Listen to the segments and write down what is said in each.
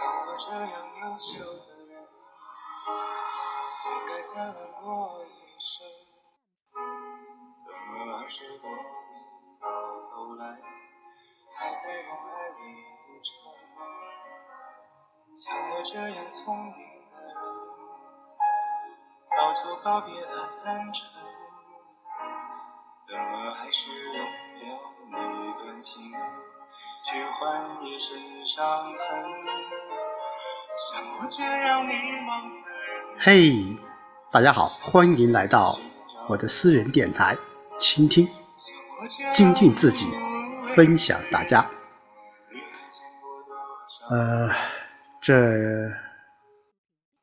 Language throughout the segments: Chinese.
像我这样优秀的人，应该灿烂过一生，怎么二十多年到头来，还在往爱里浮沉？像我这样聪明的人，早就告别了单纯，怎么还是用了那段情？去换一身伤痕。嘿，大家好，欢迎来到我的私人电台，倾听，精进自己，分享大家。呃，这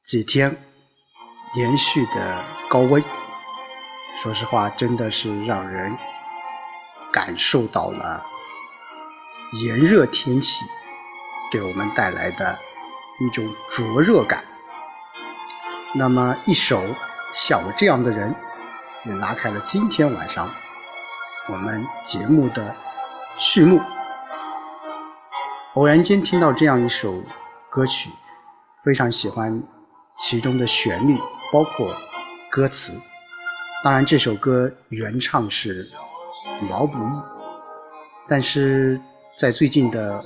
几天连续的高温，说实话，真的是让人感受到了炎热天气给我们带来的一种灼热感。那么，一首像我这样的人，也拉开了今天晚上我们节目的序幕。偶然间听到这样一首歌曲，非常喜欢其中的旋律，包括歌词。当然，这首歌原唱是毛不易，但是在最近的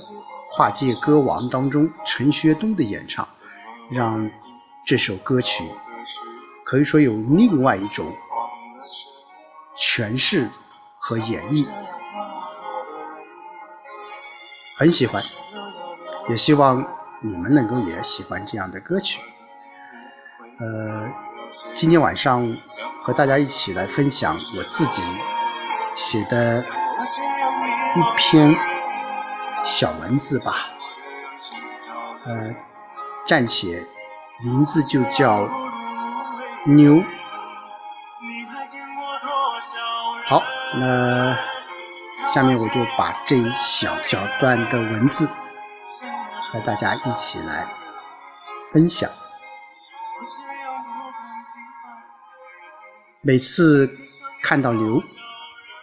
跨界歌王当中，陈学冬的演唱，让这首歌曲可以说有另外一种诠释和演绎，很喜欢。也希望你们能够也喜欢这样的歌曲。呃，今天晚上和大家一起来分享我自己写的一篇小文字吧。呃，暂且名字就叫牛。好，那下面我就把这一小小段的文字和大家一起来分享。每次看到牛，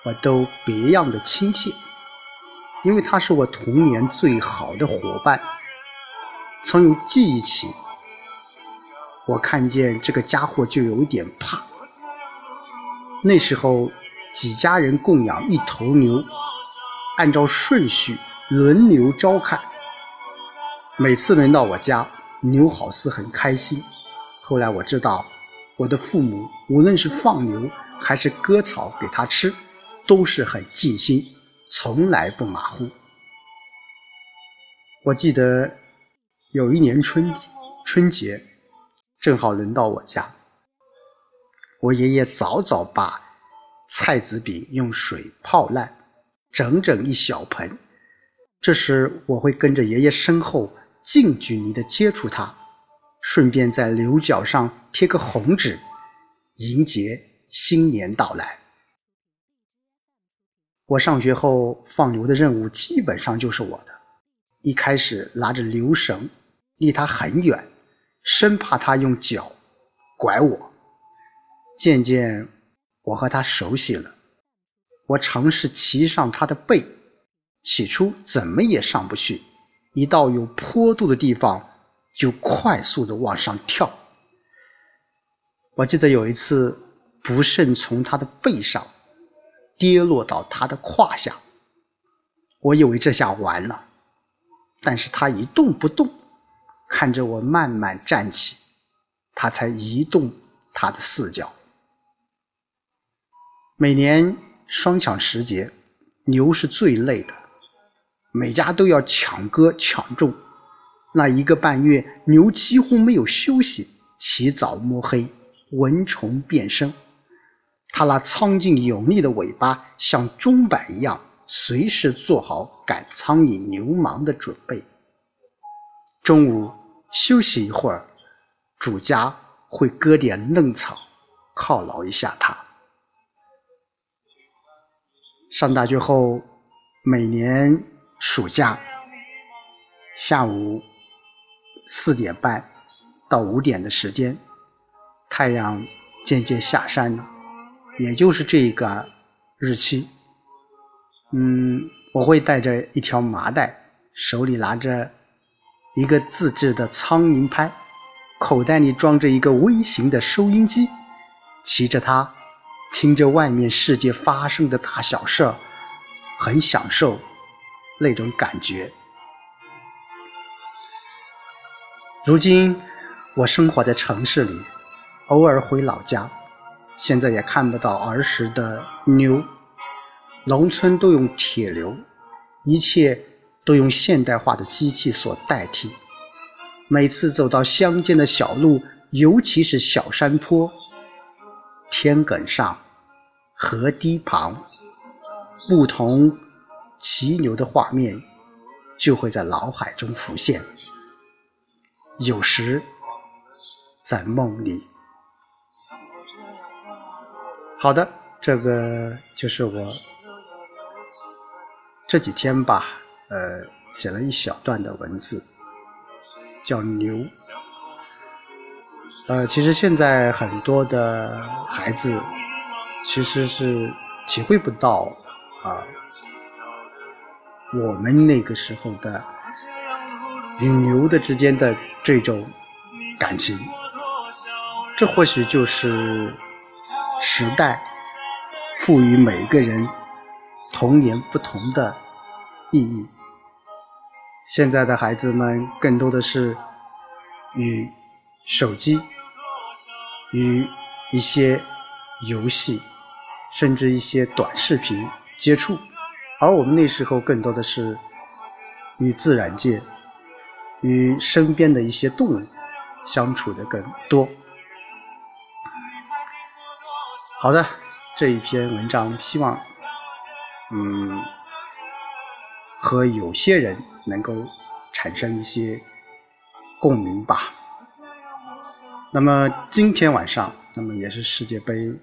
我都别样的亲切，因为它是我童年最好的伙伴。从有记忆起，我看见这个家伙就有点怕。那时候，几家人供养一头牛，按照顺序轮流照看。每次轮到我家，牛好似很开心。后来我知道，我的父母无论是放牛还是割草给它吃，都是很尽心，从来不马虎。我记得有一年春春节，正好轮到我家，我爷爷早早把菜籽饼用水泡烂，整整一小盆。这时我会跟着爷爷身后近距离的接触它，顺便在牛角上贴个红纸，迎接新年到来。我上学后放牛的任务基本上就是我的。一开始拉着牛绳，离它很远，生怕它用脚拐我。渐渐，我和它熟悉了。我尝试骑上它的背，起初怎么也上不去，一到有坡度的地方就快速的往上跳。我记得有一次不慎从它的背上跌落到他的胯下，我以为这下完了。但是他一动不动，看着我慢慢站起，他才移动他的四脚。每年双抢时节，牛是最累的，每家都要抢割抢种。那一个半月，牛几乎没有休息，起早摸黑，蚊虫遍身。它那苍劲有力的尾巴像钟摆一样。随时做好赶苍蝇、流氓的准备。中午休息一会儿，主家会割点嫩草犒劳一下他。上大学后，每年暑假下午四点半到五点的时间，太阳渐渐下山了，也就是这个日期。嗯，我会带着一条麻袋，手里拿着一个自制的苍蝇拍，口袋里装着一个微型的收音机，骑着它，听着外面世界发生的大小事儿，很享受那种感觉。如今我生活在城市里，偶尔回老家，现在也看不到儿时的牛。农村都用铁牛，一切都用现代化的机器所代替。每次走到乡间的小路，尤其是小山坡、田埂上、河堤旁，牧童骑牛的画面就会在脑海中浮现。有时在梦里。好的，这个就是我这几天吧，呃，写了一小段的文字，叫牛。呃，其实现在很多的孩子其实是体会不到啊，我们那个时候的与牛的之间的。这种感情，这或许就是时代赋予每一个人童年不同的意义。现在的孩子们更多的是与手机、与一些游戏，甚至一些短视频接触，而我们那时候更多的是与自然界。与身边的一些动物相处的更多。好的，这一篇文章希望，嗯，和有些人能够产生一些共鸣吧。那么今天晚上，那么也是世界杯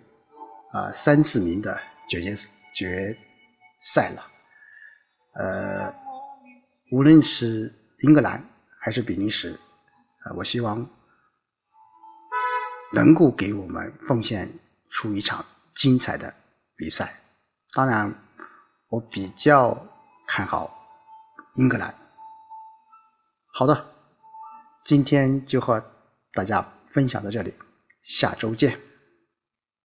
啊三四名的决决决赛了。呃，无论是英格兰。还是比利时，啊，我希望能够给我们奉献出一场精彩的比赛。当然，我比较看好英格兰。好的，今天就和大家分享到这里，下周见。